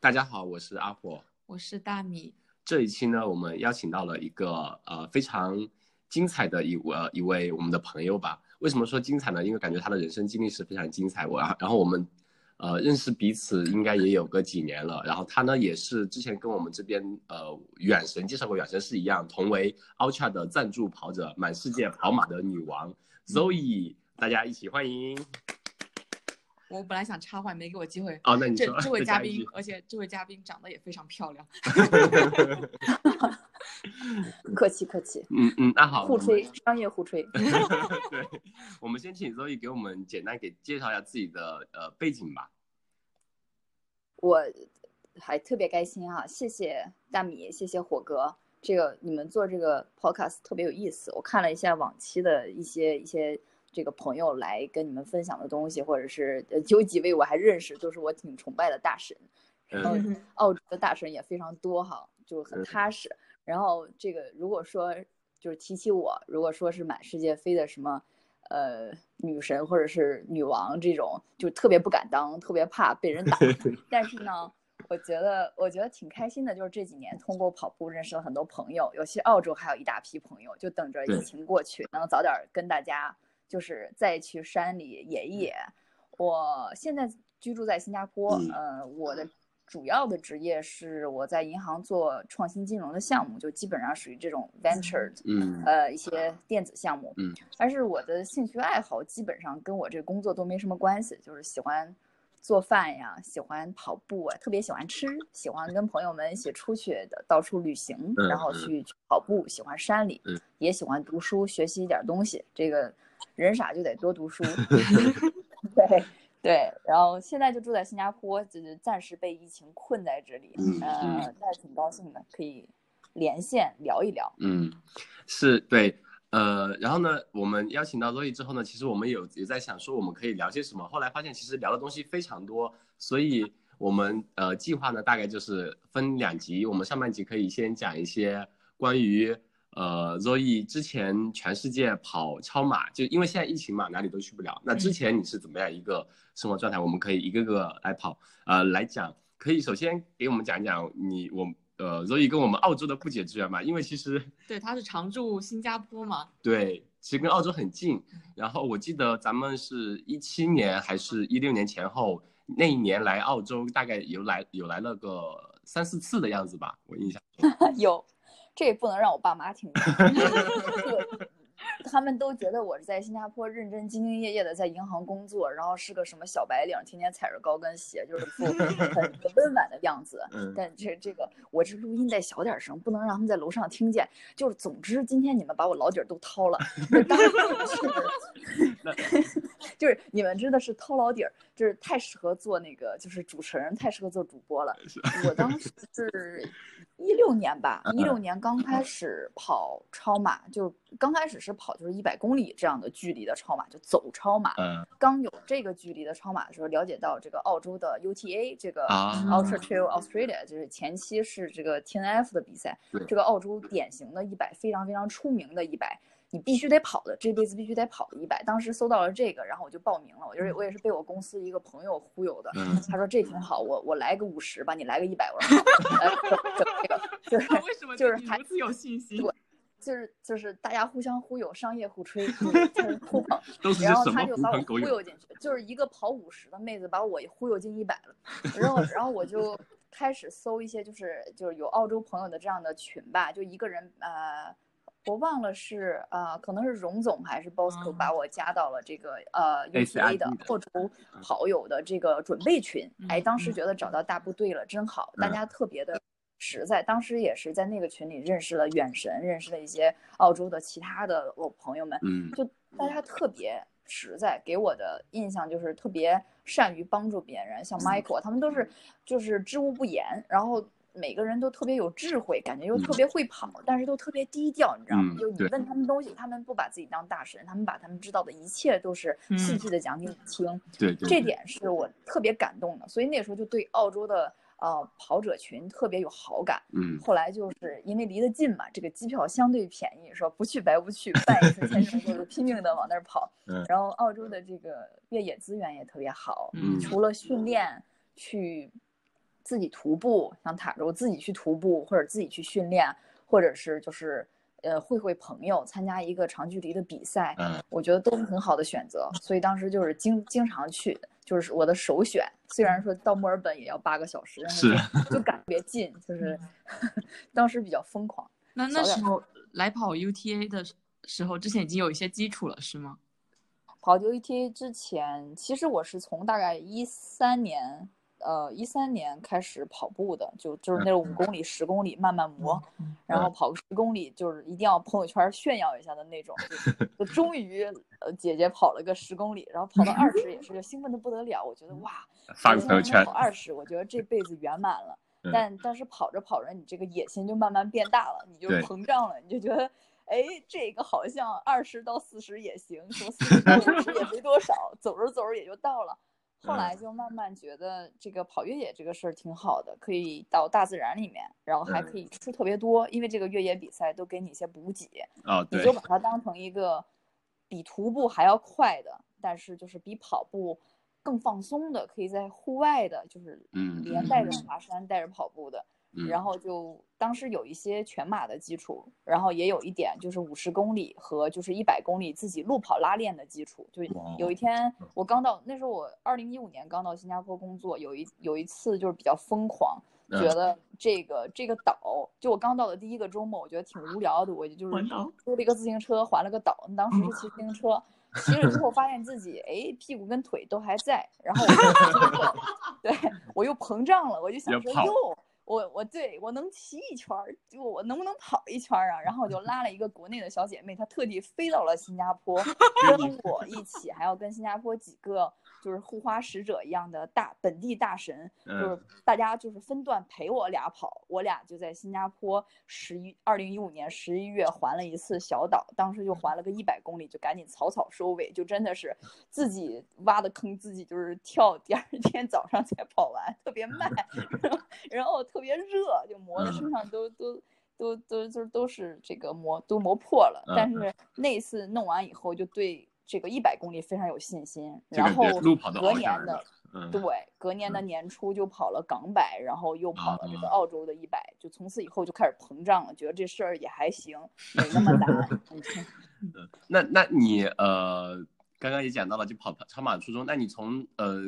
大家好，我是阿火，我是大米。这一期呢，我们邀请到了一个呃非常精彩的一呃一位我们的朋友吧。为什么说精彩呢？因为感觉他的人生经历是非常精彩。我然后我们呃认识彼此应该也有个几年了。然后他呢也是之前跟我们这边呃远神介绍过远神是一样，同为 Ultra 的赞助跑者，满世界跑马的女王 Zoe，大家一起欢迎。我本来想插话，没给我机会。哦，那你这这位嘉宾，而且这位嘉宾长得也非常漂亮。客气客气。嗯嗯，那好。互吹，商业互吹。对，我们先请 Zoe 给我们简单给介绍一下自己的呃背景吧。我还特别开心啊！谢谢大米，谢谢火哥。这个你们做这个 podcast 特别有意思。我看了一下往期的一些一些。这个朋友来跟你们分享的东西，或者是有几位我还认识，就是我挺崇拜的大神。然后澳洲的大神也非常多哈，就很踏实。然后这个如果说就是提起我，如果说是满世界飞的什么呃女神或者是女王这种，就特别不敢当，特别怕被人打。但是呢，我觉得我觉得挺开心的，就是这几年通过跑步认识了很多朋友，尤其澳洲还有一大批朋友，就等着疫情过去，能早点跟大家。就是再去山里野一野。我现在居住在新加坡，呃，我的主要的职业是我在银行做创新金融的项目，就基本上属于这种 venture，嗯，呃，一些电子项目，嗯。但是我的兴趣爱好基本上跟我这工作都没什么关系，就是喜欢做饭呀，喜欢跑步啊，特别喜欢吃，喜欢跟朋友们一起出去的到处旅行，然后去跑步，喜欢山里，也喜欢读书，学习一点东西，这个。人傻就得多读书，对对，然后现在就住在新加坡，就是暂时被疫情困在这里，嗯，但是挺高兴的，可以连线聊一聊。嗯，是对，呃，然后呢，我们邀请到洛伊之后呢，其实我们有也在想说我们可以聊些什么，后来发现其实聊的东西非常多，所以我们呃计划呢大概就是分两集，我们上半集可以先讲一些关于。呃，Zoe 之前全世界跑超马，就因为现在疫情嘛，哪里都去不了。那之前你是怎么样一个生活状态？我们可以一个个来跑，呃，来讲。可以首先给我们讲讲你我呃，Zoe 跟我们澳洲的不解之缘吧？因为其实对，他是常驻新加坡嘛。对，其实跟澳洲很近。然后我记得咱们是一七年还是一六年前后那一年来澳洲，大概有来有来了个三四次的样子吧，我印象 有。这也不能让我爸妈听见，他们都觉得我是在新加坡认真兢兢业业的在银行工作，然后是个什么小白领，天天踩着高跟鞋，就是副 很温婉的样子。但这这个我这录音得小点声，不能让他们在楼上听见。就是总之，今天你们把我老底儿都掏了，就是你们真的是掏老底儿，就是太适合做那个就是主持人，太适合做主播了。我当时是。一六年吧，一六年刚开始跑超马，就刚开始是跑就是一百公里这样的距离的超马，就走超马。嗯，刚有这个距离的超马的时候，了解到这个澳洲的 UTA 这个 Ultra Trail Australia，就是前期是这个 TNF 的比赛，这个澳洲典型的一百，非常非常出名的一百。你必须得跑的，这辈子必须得跑的一百。当时搜到了这个，然后我就报名了。我就是我也是被我公司一个朋友忽悠的。他说这挺好，我我来个五十吧，你来个一百。我说这个就是为什么就是如此有信心？对，就是就是大家互相忽悠，商业互吹，互捧。然后他就把我忽悠进去，就是一个跑五十的妹子把我忽悠进一百了。然后然后我就开始搜一些就是就是有澳洲朋友的这样的群吧，就一个人呃。我忘了是呃，可能是荣总还是 Bosco 把我加到了这个呃 UCA 的破除好友的这个准备群。哎，当时觉得找到大部队了，真好，大家特别的实在。当时也是在那个群里认识了远神，认识了一些澳洲的其他的我朋友们。嗯，就大家特别实在，给我的印象就是特别善于帮助别人，像 Michael 他们都是就是知无不言，然后。每个人都特别有智慧，感觉又特别会跑，但是都特别低调，你知道吗？就你问他们东西，他们不把自己当大神，他们把他们知道的一切都是细细的讲给你听。对，这点是我特别感动的，所以那时候就对澳洲的呃跑者群特别有好感。嗯，后来就是因为离得近嘛，这个机票相对便宜，说不去白不去，办一次签证就是拼命的往那儿跑。嗯，然后澳洲的这个越野资源也特别好，嗯，除了训练去。自己徒步，像塔州自己去徒步，或者自己去训练，或者是就是呃会会朋友，参加一个长距离的比赛，嗯我觉得都是很好的选择。所以当时就是经经常去，就是我的首选。虽然说到墨尔本也要八个小时，但是就就感觉近，就是 当时比较疯狂。那那时候来跑 UTA 的时候，之前已经有一些基础了，是吗？跑 UETA 之前，其实我是从大概一三年，呃，一三年开始跑步的，就就是那种五公里、十公里慢慢磨，然后跑个十公里，就是一定要朋友圈炫耀一下的那种，就 就终于呃姐姐跑了个十公里，然后跑到二十也是就兴奋的不得了，我觉得哇，发个朋友圈跑，二十，我觉得这辈子圆满了。嗯但但是跑着跑着，你这个野心就慢慢变大了，你就膨胀了，你就觉得，哎，这个好像二十到四十也行，什么四十到五十也没多少，走着走着也就到了。后来就慢慢觉得这个跑越野这个事儿挺好的，可以到大自然里面，然后还可以出特别多，因为这个越野比赛都给你一些补给，哦，对你就，把它当成一个比徒步还要快的，但是就是比跑步更放松的，可以在户外的，就是嗯连带着爬山、带着跑步的。嗯然后就当时有一些全马的基础，然后也有一点就是五十公里和就是一百公里自己路跑拉练的基础。就有一天我刚到，那时候我二零一五年刚到新加坡工作，有一有一次就是比较疯狂，嗯觉得这个这个岛，就我刚到的第一个周末，我觉得挺无聊的，我就就是租了一个自行车环了个岛，当时是骑自行车。骑了之后发现自己哎屁股跟腿都还在，然后我就 对我又膨胀了，我就想说哟，我我对我能骑一圈儿，就我能不能跑一圈儿啊？然后我就拉了一个国内的小姐妹，她特地飞到了新加坡，跟我一起，还要跟新加坡几个就是护花使者一样的大本地大神，就是嗯大家就是分段陪我俩跑，我俩就在新加坡十一二零一五年十一月环了一次小岛，当时就环了个一百公里，就赶紧草草收尾，就真的是自己挖的坑，自己就是跳，第二天早上才跑完，特别慢，然后然后特别热，就磨的身上都都。都都都都是这个磨都磨破了，但嗯是那次弄完以后，就对这个一百公里非常有信心。然后隔年的，嗯，对，隔年的年初就跑了港百，然后又跑了这个啊澳洲的一百，就从此以后就开始膨胀了，觉得这事儿也还行，没那么难。嗯那那你呃，刚刚也讲到了，就跑超马初衷，那你从呃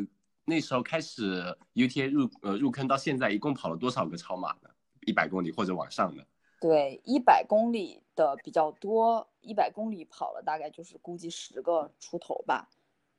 那时候开始 UTA 入呃入坑到现在，一共跑了多少个超马呢？一百公里或者往上的？对，一百公里的比较多，一百公里跑了大概就是估计十个出头吧，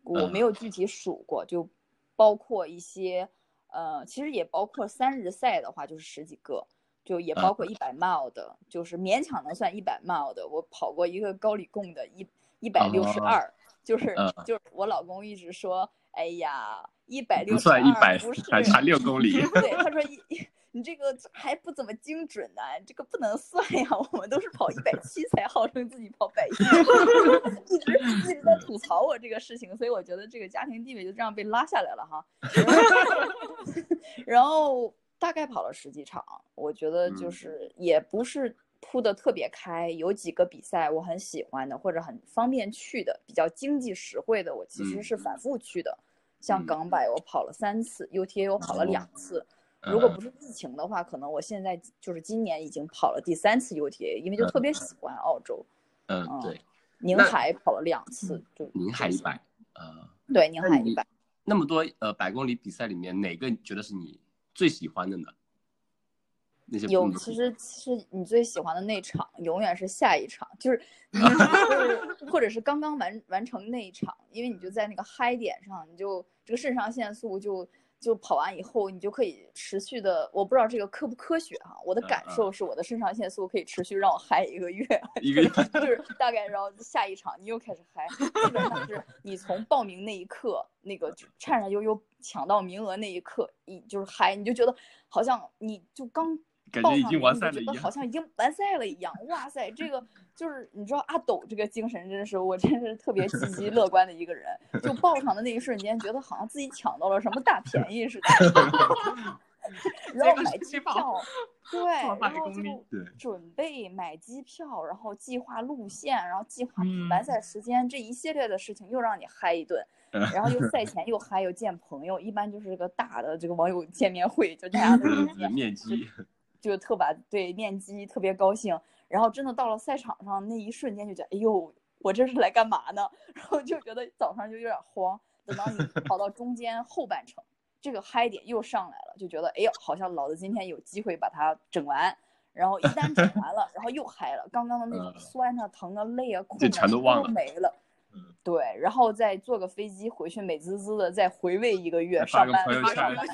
我没嗯有具体数过，就包括一些，呃，其实也包括三日赛的话就是十几个，就也包括一百 mile 的，就是勉强能算一百 mile 的。我跑过一个高里贡的一一百六十二，就是嗯就是我老公一直说，哎呀，一百六十二算一百不是，还差六公里。对，他说一你这个还不怎么精准呢、这个不能算呀，我们都是跑一百七才号称自己跑百一，一直一直在吐槽我这个事情，所以我觉得这个家庭地位就这样被拉下来了哈。然后大概跑了十几场，我觉得就嗯是也不是铺的特别开，有几个比赛我很喜欢的，或者很方便去的，比较经济实惠的，我其实嗯是反复去的。像嗯港百我跑了三次，UTA 我跑了哦两次。如果嗯不是疫情的话，可能我现在就是今年已经跑了第三次 UTA，因为就特别喜欢澳洲。嗯，嗯对，宁海跑了两次，就宁海一百，呃，对宁海一百。那么多呃百公里比赛里面，哪个你觉得是你最喜欢的呢？那些有，嗯其实其实你最喜欢的那场永远是下一场，就是 就是或者是刚刚完完成那一场，因为你就在那个嗨点上，你就这个肾上腺素就就跑完以后，你就可以持续的，我不知道这个科不科学哈、我的感受是我的肾上腺素可以持续让我嗨一个月，一个月就是大概然后下一场你又开始嗨，基本上是你从报名那一刻，那个就颤颤悠悠抢到名额那一刻，一就是嗨，你就觉得好像你就刚感觉已经完赛了一样好像已经完赛了一样。哇塞，这个 就是你知道阿斗这个精神，真是我真是特别积极 乐观的一个人。就报上的那一瞬间，觉得好像自己抢到了什么大便宜似的。然后买机票，对，然后就准备买机票，然后计划路线，然后计划嗯完赛时间，这一系列的事情又让你嗨一顿。然后又赛前又嗨又见朋友，一般就是个大的这个网友见面会，就大家都嗯见面面基，就特把对面基特别高兴，然后真的到了赛场上那一瞬间就觉得，哎呦，我这是来干嘛呢？然后就觉得早上就有点慌。等到你 跑到中间后半程，这个嗨点又上来了，就觉得，哎呦，好像老子今天有机会把它整完。然后一旦整完了，然后又嗨了，刚刚的那种嗯酸啊、疼啊、累啊、困就啊，全都忘了没了。嗯对，然后再坐个飞机回去，美滋滋的再回味一个月，上班上班，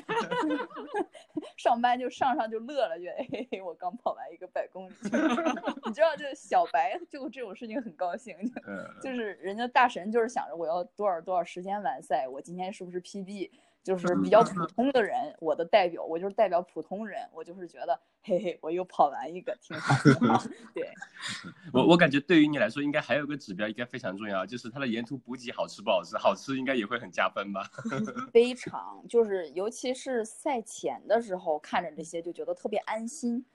上班就上上就乐了，觉得嘿嘿，我刚跑完一个百公里，你知道，就小白就这种事情很高兴，嗯，就是人家大神就是想着我要多少多少时间完赛，我今天是不是 PB？就是比较普通的人，我的代表，我就是代表普通人，我就是觉得，嘿嘿，我又跑完一个，挺好，的。对，我我感觉对于你来说，应该还有个指标应该非常重要，就是它的沿途补给好吃不好吃，好吃应该也会很加分吧？非常就是，尤其是赛前的时候，看着这些就觉得特别安心。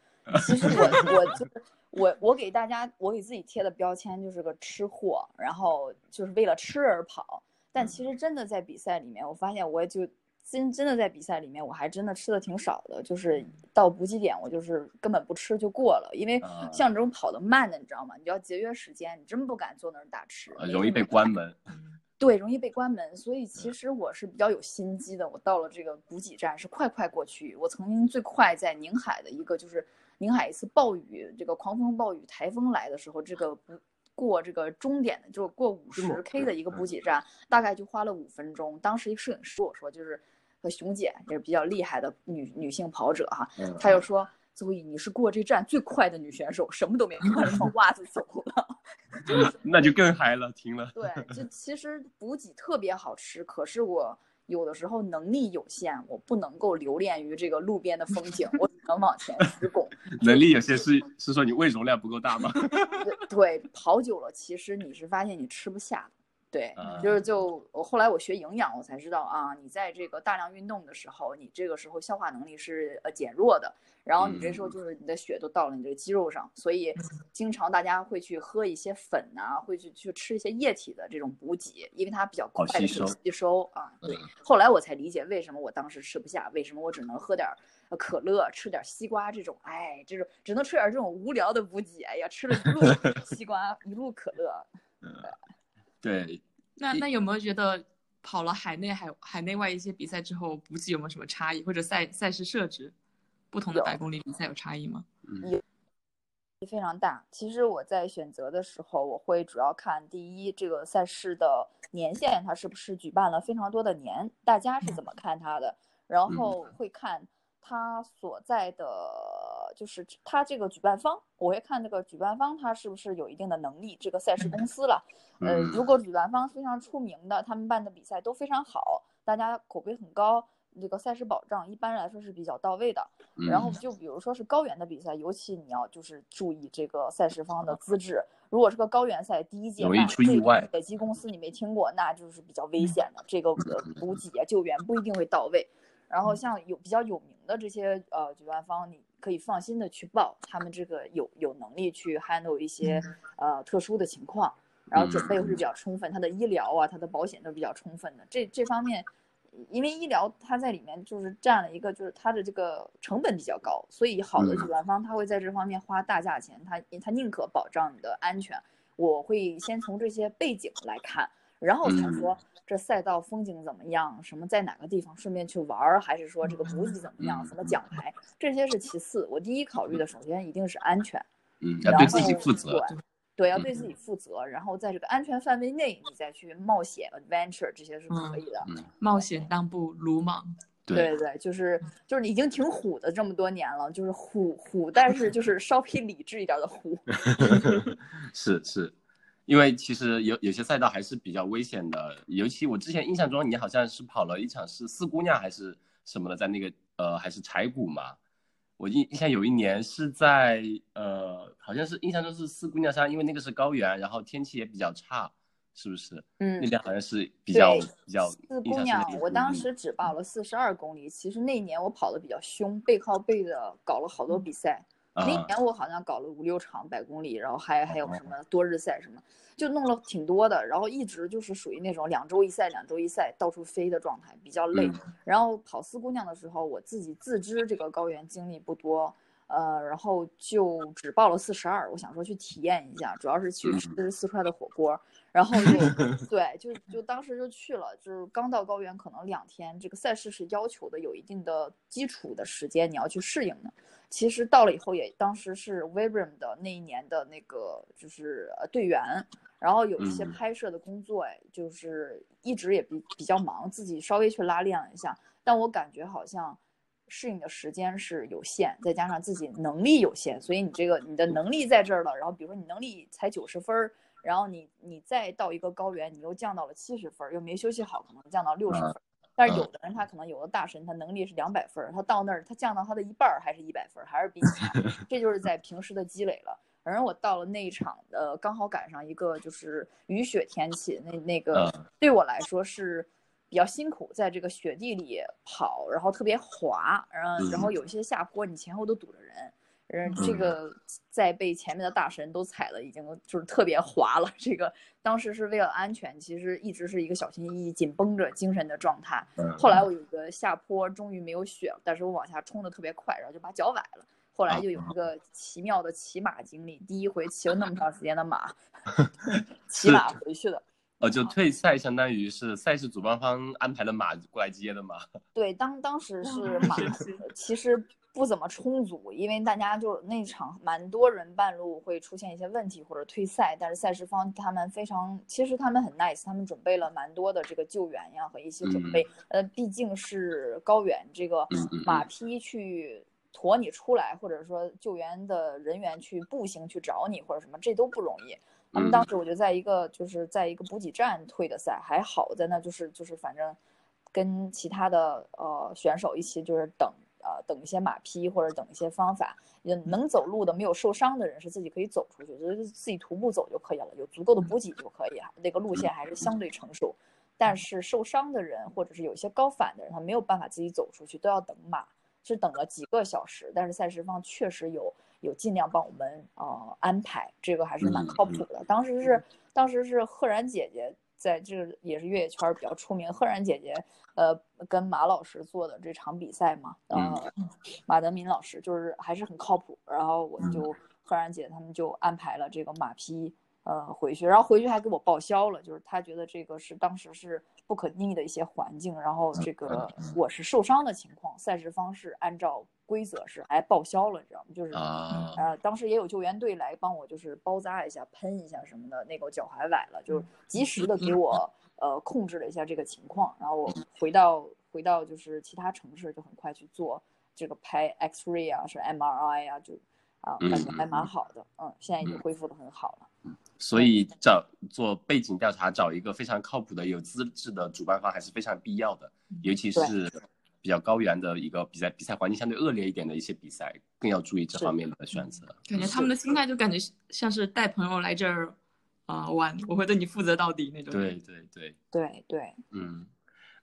其实我我就是我我给大家我给自己贴的标签就是个吃货，然后就是为了吃而跑。但其实真的在比赛里面，我发现我就真真的在比赛里面，我还真的吃的挺少的，就是到补给点我就是根本不吃就过了，因为啊像这种跑得慢的，你知道吗？你要节约时间，你真不敢坐那儿大吃，呃容易被关门。对，容易被关门，所以其实我是比较有心机的。我到了这个补给站是快快过去。我曾经最快在宁海的一个就是宁海一次暴雨，这个狂风暴雨台风来的时候，这个不过这个终点的，就是过五十 K 的一个补给站，大概就花了五分钟。当时一个摄影师跟我说，就是和熊姐也是比较厉害的女女性跑者哈，嗯她就说。邹毅，你是过这站最快的女选手，什么都没穿，穿袜子走了。那就更嗨了，停了。对，就其实补给特别好吃，可是我有的时候能力有限，我不能够留恋于这个路边的风景，我只能往前直拱。能力有限是是说你胃容量不够大吗？对，跑久了，其实你是发现你吃不下的。对，啊就是就我后来我学营养，我才知道啊，你在这个大量运动的时候，你这个时候消化能力是呃减弱的，然后你这时候就是你的血都到了你这个肌肉上，所以经常大家会去喝一些粉呐、会去去吃一些液体的这种补给，因为它比较快的好吸收吸收啊。对嗯，后来我才理解为什么我当时吃不下，为什么我只能喝点可乐，吃点儿西瓜这种，哎，这种只能吃点儿这种无聊的补给，哎呀，吃了一路 西瓜，一路可乐。对，那那有没有觉得跑了海内海海内外一些比赛之后，补给有没有什么差异，或者赛赛事设置不同的百公里比赛有差异吗？嗯。非常大。其实我在选择的时候，我会主要看第一，这个赛事的年限，它是不是举办了非常多的年，大家是怎么看它的，然后会看它所在的，就是他这个举办方，我会看这个举办方他是不是有一定的能力，这个赛事公司了。呃，嗯如果举办方非常出名的，他们办的比赛都非常好，大家口碑很高，这个赛事保障一般来说是比较到位的。然后嗯就比如说是高原的比赛，尤其你要就是注意这个赛事方的资质。如果是个高原赛，第一届那野鸡公司你没听过，那就是比较危险的。这个呃补给啊救援不一定会到位。然后像有比较有名的这些呃举办方，你可以放心的去报，他们这个有有能力去 handle 一些呃特殊的情况，然后准备会比较充分，他的医疗啊，他的保险都比较充分的。这这方面，因为医疗它在里面就是占了一个，就是它的这个成本比较高，所以好的主办方他会在这方面花大价钱，他他宁可保障你的安全。我会先从这些背景来看，然后才嗯说这赛道风景怎么样，什么在哪个地方顺便去玩儿，还是说这个补给怎么样，嗯什么奖牌，这些是其次。我第一考虑的首先一定是安全。嗯，要然对自己后负责。对对，要对嗯自己负责，然后在这个安全范围内，你再去冒险 adventure 这些是可以的。嗯，冒险当不鲁莽。对对，就是就是你已经挺虎的这么多年了，就是虎虎，但是就是稍微理智一点的虎。是是，因为其实有有些赛道还是比较危险的，尤其我之前印象中你好像是跑了一场是四姑娘还是什么的，在那个呃还是柴谷嘛。我印印象有一年是在呃，好像是印象中是四姑娘山，因为那个是高原，然后天气也比较差，是不是？嗯那，边好像是比较比较四姑娘我当时只报了四十二公里，其实那年我跑的比较凶，背靠背的搞了好多比赛，那年我好像搞了五六场百公里，然后还还有什么多日赛什么，就弄了挺多的，然后一直就是属于那种两周一赛，两周一赛到处飞的状态，比较累。然后跑四姑娘的时候，我自己自知这个高原经历不多。呃，然后就只报了四十二，我想说去体验一下，主要是去吃四川的火锅，然后就 对，就就当时就去了，就是刚到高原，可能两天，这个赛事是要求的有一定的基础的时间，你要去适应的。其实到了以后也，当时是 Vibram 的那一年的那个就是队员，然后有一些拍摄的工作，哎，就是一直也比比较忙，自己稍微去拉练了一下，但我感觉好像。适应的时间是有限，再加上自己能力有限，所以你这个你的能力在这儿了。然后比如说你能力才九十分儿，然后你你再到一个高原，你又降到了七十分儿，又没休息好，可能降到六十分。但是有的人他可能有的大神，他能力是两百分儿，他到那儿他降到他的一半儿还是一百分儿，还是比你强。这就是在平时的积累了。反正我到了那一场，的，刚好赶上一个就是雨雪天气，那那个对我来说是。比较辛苦，在这个雪地里跑，然后特别滑，然后然后有一些下坡，你前后都堵着人，嗯，这个在被前面的大神都踩了，已经就是特别滑了。这个当时是为了安全，其实一直是一个小心翼翼、紧绷着精神的状态。后来我有一个下坡，终于没有雪了，但是我往下冲的特别快，然后就把脚崴了。后来就有一个奇妙的骑马经历，第一回骑了那么长时间的马，骑马回去的。哦，就退赛，相当于是赛事主办方安排的马过来接的嘛。对，当当时是马，其实不怎么充足，因为大家就那场蛮多人半路会出现一些问题或者退赛，但是赛事方他们非常，其实他们很 nice，他们准备了蛮多的这个救援呀和一些准备。呃，毕竟是高原，这个马匹去驮你出来，或者说救援的人员去步行去找你或者什么，这都不容易。他们当时我就在一个就是在一个补给站退的赛，还好在那就是就是反正跟其他的呃选手一起就是等呃等一些马匹或者等一些方法，也能走路的没有受伤的人是自己可以走出去，就是自己徒步走就可以了，有足够的补给就可以，那个路线还是相对成熟。但是受伤的人或者是有一些高反的人，他没有办法自己走出去，都要等马，是等了几个小时。但是赛事方确实有。有尽量帮我们呃安排，这个还是蛮靠谱的。当时是当时是赫然姐姐在这个也是越野圈比较出名，赫然姐姐呃跟马老师做的这场比赛嘛，呃马德民老师就是还是很靠谱。然后我就赫然姐他们就安排了这个马匹呃回去，然后回去还给我报销了，就是他觉得这个是当时是不可逆的一些环境，然后这个我是受伤的情况，赛事方式按照。规则是还报销了，你知道吗？就是呃，当时也有救援队来帮我，就是包扎一下、喷一下什么的。那个脚踝崴了，就是及时的给我呃控制了一下这个情况。然后我回到回到就是其他城市，就很快去做这个拍 X-ray 啊，是 MRI 啊，就啊感觉还蛮好的。嗯，现在已经恢复的很好了。所以找做背景调查，找一个非常靠谱的、有资质的主办方还是非常必要的，尤其是。比较高原的一个比赛，比赛环境相对恶劣一点的一些比赛，更要注意这方面的选择。感觉他们的心态就感觉像是带朋友来这儿啊玩，我会对你负责到底那种。对对对对对，嗯，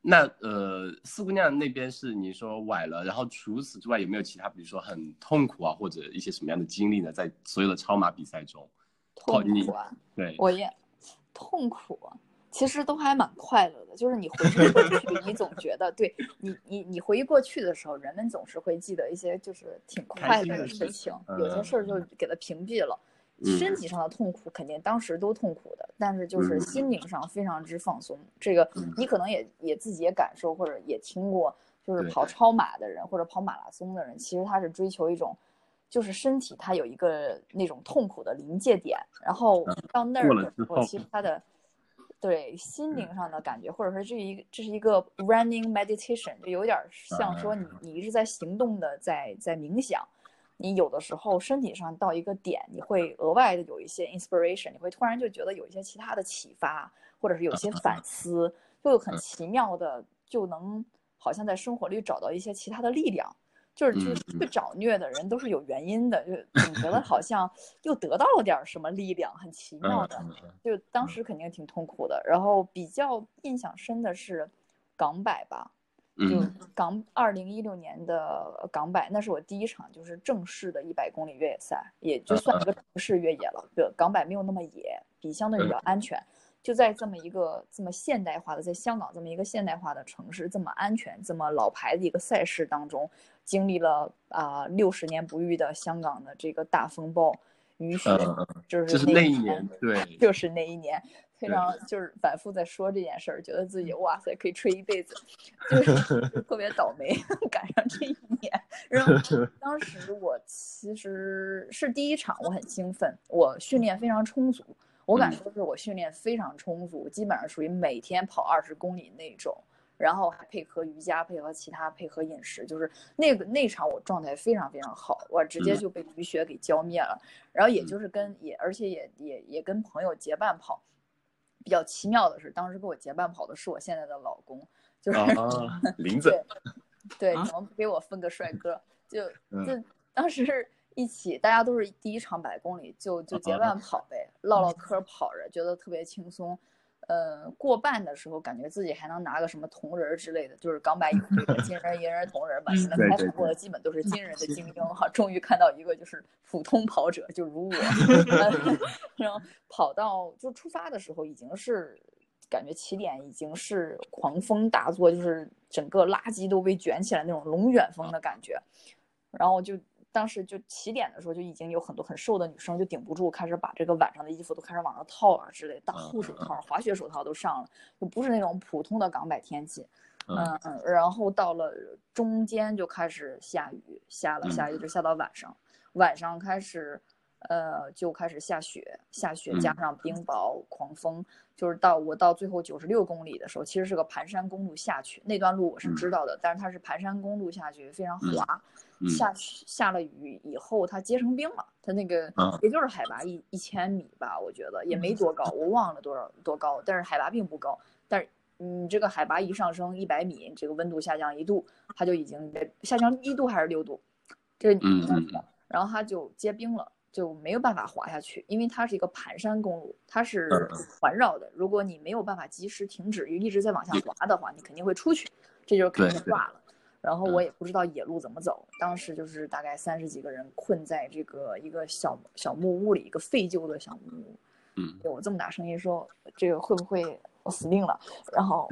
那呃四姑娘那边是你说崴了，然后除此之外有没有其他，比如说很痛苦啊，或者一些什么样的经历呢？在所有的超马比赛中，痛苦啊，对，我也痛苦。其实都还蛮快乐的，就是你回忆过去，你总觉得对你，你你回忆过去的时候，人们总是会记得一些就是挺快乐的事情，有些事儿就给它屏蔽了。身体上的痛苦肯定当时都痛苦的，但是就是心灵上非常之放松。这个你可能也也自己也感受或者也听过，就是跑超马的人或者跑马拉松的人，其实他是追求一种，就是身体它有一个那种痛苦的临界点，然后到那儿的时候，其实他的。对心灵上的感觉，或者说这一个这是一个 running meditation，就有点像说你你一直在行动的在在冥想，你有的时候身体上到一个点，你会额外的有一些 inspiration，你会突然就觉得有一些其他的启发，或者是有些反 思，就很奇妙的就能好像在生活里找到一些其他的力量。就是就是去找虐的人都是有原因的，就总觉得好像又得到了点什么力量，很奇妙的。就当时肯定挺痛苦的。然后比较印象深的是港百吧，就嗯港二零一六年的港百，那是我第一场就是正式的一百公里越野赛，也就算一个城市越野了。对，港百没有那么野，比相对比较安全。就在这么一个这么现代化的，在香港这么一个现代化的城市，这么安全、这么老牌的一个赛事当中，经历了啊六十年不遇的香港的这个大风暴、雨雪，嗯，就就是是那一一年，对，就是那一年，非常就是反复在说这件事儿，觉得自己哇塞可以吹一辈子，就是特别倒霉赶上这一年。然后 当时我其实是第一场，我很兴奋，我训练非常充足，我敢嗯说是我训练非常充足，基本上属于每天跑二十公里那种。然后还配合瑜伽，配合其他，配合饮食，就是那个那场我状态非常非常好，我直接嗯就被雨雪给浇灭了。然后也嗯就是跟也而且也也也跟朋友结伴跑，比较奇妙的是，当时跟我结伴跑的是我现在的老公，就是、啊，林子，对，啊怎么不给我分个帅哥？就嗯就当时一起，大家都是第一场百公里，就就结啊伴跑呗，唠唠嗑跑着，觉得特别轻松。呃，过半的时候感觉自己还能拿个什么铜人儿之类的，就是港版有这个金人、银人、铜人嘛。嗯现在开始过的基本都是金人的精英哈，终于看到一个就是普通跑者，就如我，然后跑到就出发的时候已经是感觉起点已经是狂风大作，就是整个垃圾都被卷起来那种龙卷风的感觉。然后就当时就起点的时候就已经有很多很瘦的女生就顶不住，开始把这个晚上的衣服都开始往上套啊之类，大厚手套、滑雪手套都上了，就不是那种普通的港百天气。嗯嗯嗯，然后到了中间就开始下雨，下了下，雨就下到晚上，晚上开始，呃，就开始下雪，下雪加上冰雹、狂风，就是到我到最后九十六公里的时候，其实是个盘山公路下去，那段路我是知道的，但是它是盘山公路下去，非常滑，嗯下雪下了雨以后它结成冰了，它那个啊也就是海拔一一千米吧，我觉得也没多高，我忘了多少多高，但是海拔并不高，但是。你这个海拔一上升一百米，这个温度下降一度，它就已经下降一度还是六度，这嗯嗯嗯然后它就结冰了，就没有办法滑下去，因为它是一个盘山公路，它是嗯环绕的。如果你没有办法及时停止，一直在往下滑的话，你肯定会出去，这就是肯定挂了。然后我也不知道野路怎么走，当时就是大概三十几个人困在这个一个小小木屋里，一个废旧的小木屋。嗯，对我这么大声音说，这个会不会我死定了？然后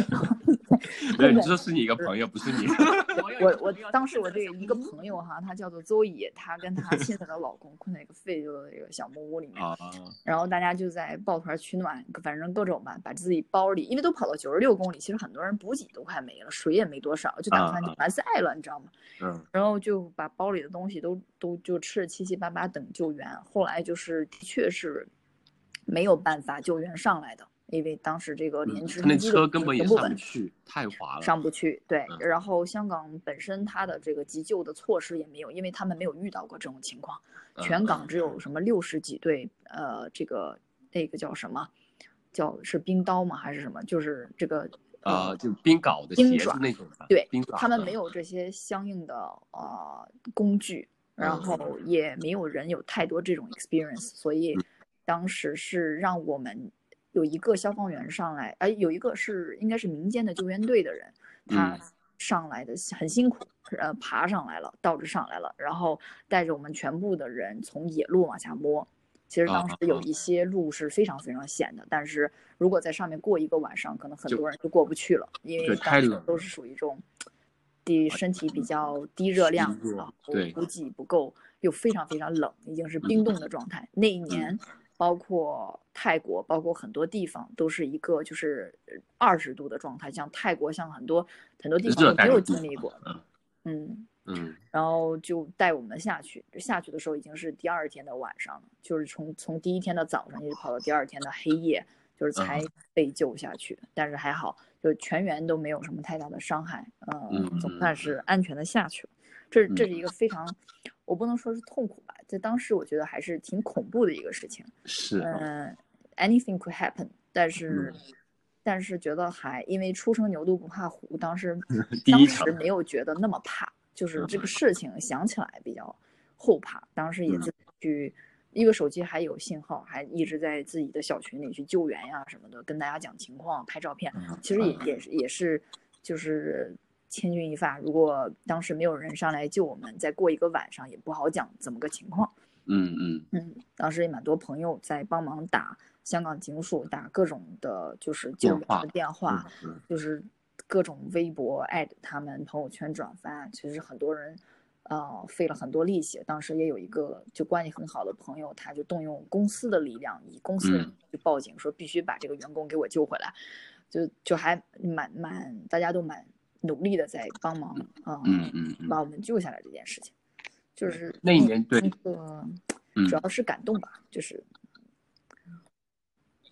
对，你说是你一个朋友，不是你。我我当时我这个一个朋友哈，他叫做邹乙，他跟他现在的老公困在一个废旧的这个小木屋里面，啊，然后大家就在抱团取暖，反正各种吧，把自己包里，因为都跑到九十六公里，其实很多人补给都快没了，水也没多少，就打算就完赛了，你知道吗？嗯然后就把包里的东西都都就吃的七七八八等救援。后来就是的确是没有办法救援上来的，因为当时这个连直嗯那升机的车根本也上不去，太滑了。上不去。对，嗯然后香港本身它的这个急救的措施也没有，因为他们没有遇到过这种情况。嗯全港只有什么六十几对，呃，这个那个叫什么？叫是冰刀吗？还是什么？就是这个呃，就冰镐的鞋子冰爪那种的，对他们没有这些相应的呃工具，然嗯后也没有人有太多这种 experience，所以嗯当时是让我们有一个消防员上来，哎、有一个是应该是民间的救援队的人，他嗯上来的很辛苦，呃，爬上来了，倒着上来了，然后带着我们全部的人从野路往下摸。其实当时有啊啊一些路是非常非常险的，但是如果在上面过一个晚上，可能很多人就过不去了，因为对当时太冷都是属于这种低身体比较低热量低热然后对补给不够，又非常非常冷，已经是冰冻的状态。那一年，包括泰国，包括很多地方都是一个就是二十度的状态，像泰国，像很多很多地方都没有经历过。嗯嗯，嗯然后就带我们下去，下去的时候已经是第二天的晚上了，就是从从第一天的早上一直跑到第二天的黑夜，就是才嗯被救下去。但是还好，就全员都没有什么太大的伤害，呃，嗯总算是安全的下去了。这这是嗯一个非常，我不能说是痛苦吧，在当时我觉得还是挺恐怖的一个事情。是，嗯、a n y t h i n g could happen，但是、嗯但是觉得还因为初生牛犊不怕虎，当时 当时没有觉得那么怕，就是这个嗯事情想起来比较后怕。当时也嗯自己去，一个手机还有信号，还一直在自己的小群里去救援呀什么的，跟大家讲情况、拍照片。嗯其实也也是也是就是千钧一发，如果当时没有人上来救我们，再过一个晚上也不好讲怎么个情况。嗯嗯嗯，当时也蛮多朋友在帮忙打香港警署，打各种的，就是救援电话的电话，嗯就是各种微博艾特他们，朋友圈转发，其实很多人，呃，费了很多力气。当时也有一个就关系很好的朋友，他就动用公司的力量，以公司的嗯去报警，说必须把这个员工给我救回来，就就还蛮蛮大家都蛮努力的在帮忙啊，嗯嗯嗯把我们救下来这件事情，就是那一年对嗯主要是感动吧，就是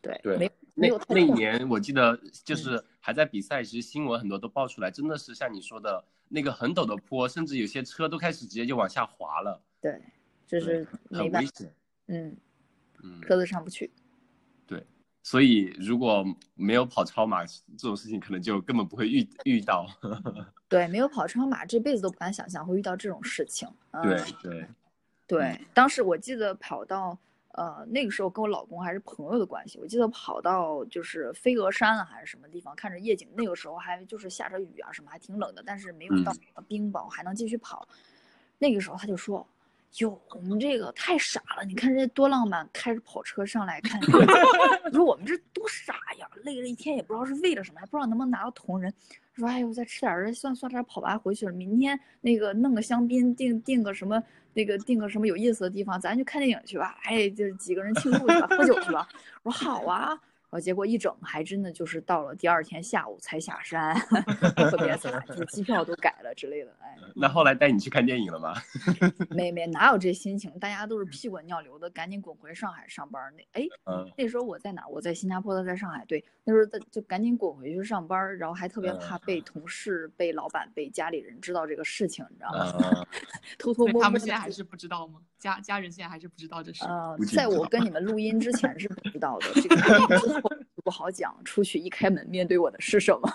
对对没有没那有太那一年我记得就是还在比赛，其实新闻很多都爆出来，真的是像你说的那个很陡的坡，甚至有些车都开始直接就往下滑了，对，就是没办法。嗯，嗯，车子上不去。所以如果没有跑超马这种事情，可能就根本不会遇遇到。对，没有跑超马，这辈子都不敢想象会遇到这种事情。嗯、对对，对，当时我记得跑到呃那个时候跟我老公还是朋友的关系，我记得跑到就是飞鹅山了还是什么地方，看着夜景，那个时候还就是下着雨啊什么，还挺冷的，但是没有到嗯冰雹，还能继续跑。那个时候他就说。哟，我们这个太傻了！你看人家多浪漫，开着跑车上来看。你说我们这多傻呀，累了一天也不知道是为了什么，还不知道能不能拿到同仁。说哎呦，再吃点儿，算算点儿跑完回去了。明天那个弄个香槟，订订个什么，那个订个什么有意思的地方，咱去看电影去吧。哎，就是几个人庆祝去吧，喝酒去吧。我说好啊。然后结果一整还真的就是到了第二天下午才下山，特别惨，就是机票都改了之类的。哎，那后来带你去看电影了吗？没没哪有这心情，大家都是屁滚尿流的，赶紧滚回上海上班。那哎，嗯那时候我在哪？我在新加坡，他在上海。对，那时候他就赶紧滚回去上班，然后还特别怕嗯被同事、被老板、被家里人知道这个事情，你知道吗？嗯，偷偷摸摸他们现在还是不知道吗？家家人现在还是不知道这事。呃在我跟你们录音之前是不知道的，这个不好讲。出去一开门，面对我的是什么？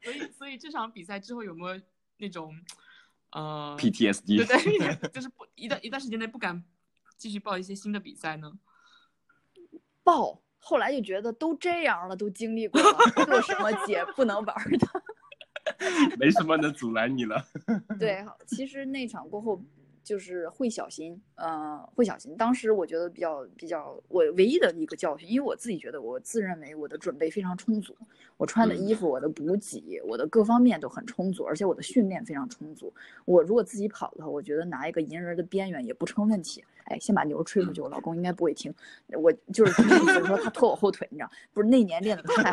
所以所以这场比赛之后有没有那种呃 PTSD 对对，就是不一段一段时间内不敢继续报一些新的比赛呢？报。后来就觉得都这样了，都经历过了，还有什么姐不能玩的？没什么能阻拦你了。对，其实那场过后就是会小心，呃，会小心。当时我觉得比较比较，我唯一的一个教训，因为我自己觉得我自认为我的准备非常充足，我穿的嗯衣服、我的补给、我的各方面都很充足，而且我的训练非常充足。我如果自己跑的话，我觉得拿一个银人的边缘也不成问题。哎，先把牛吹出去，我老公应该不会听。我就是意思是说他拖我后腿，你知道，不是那年练的太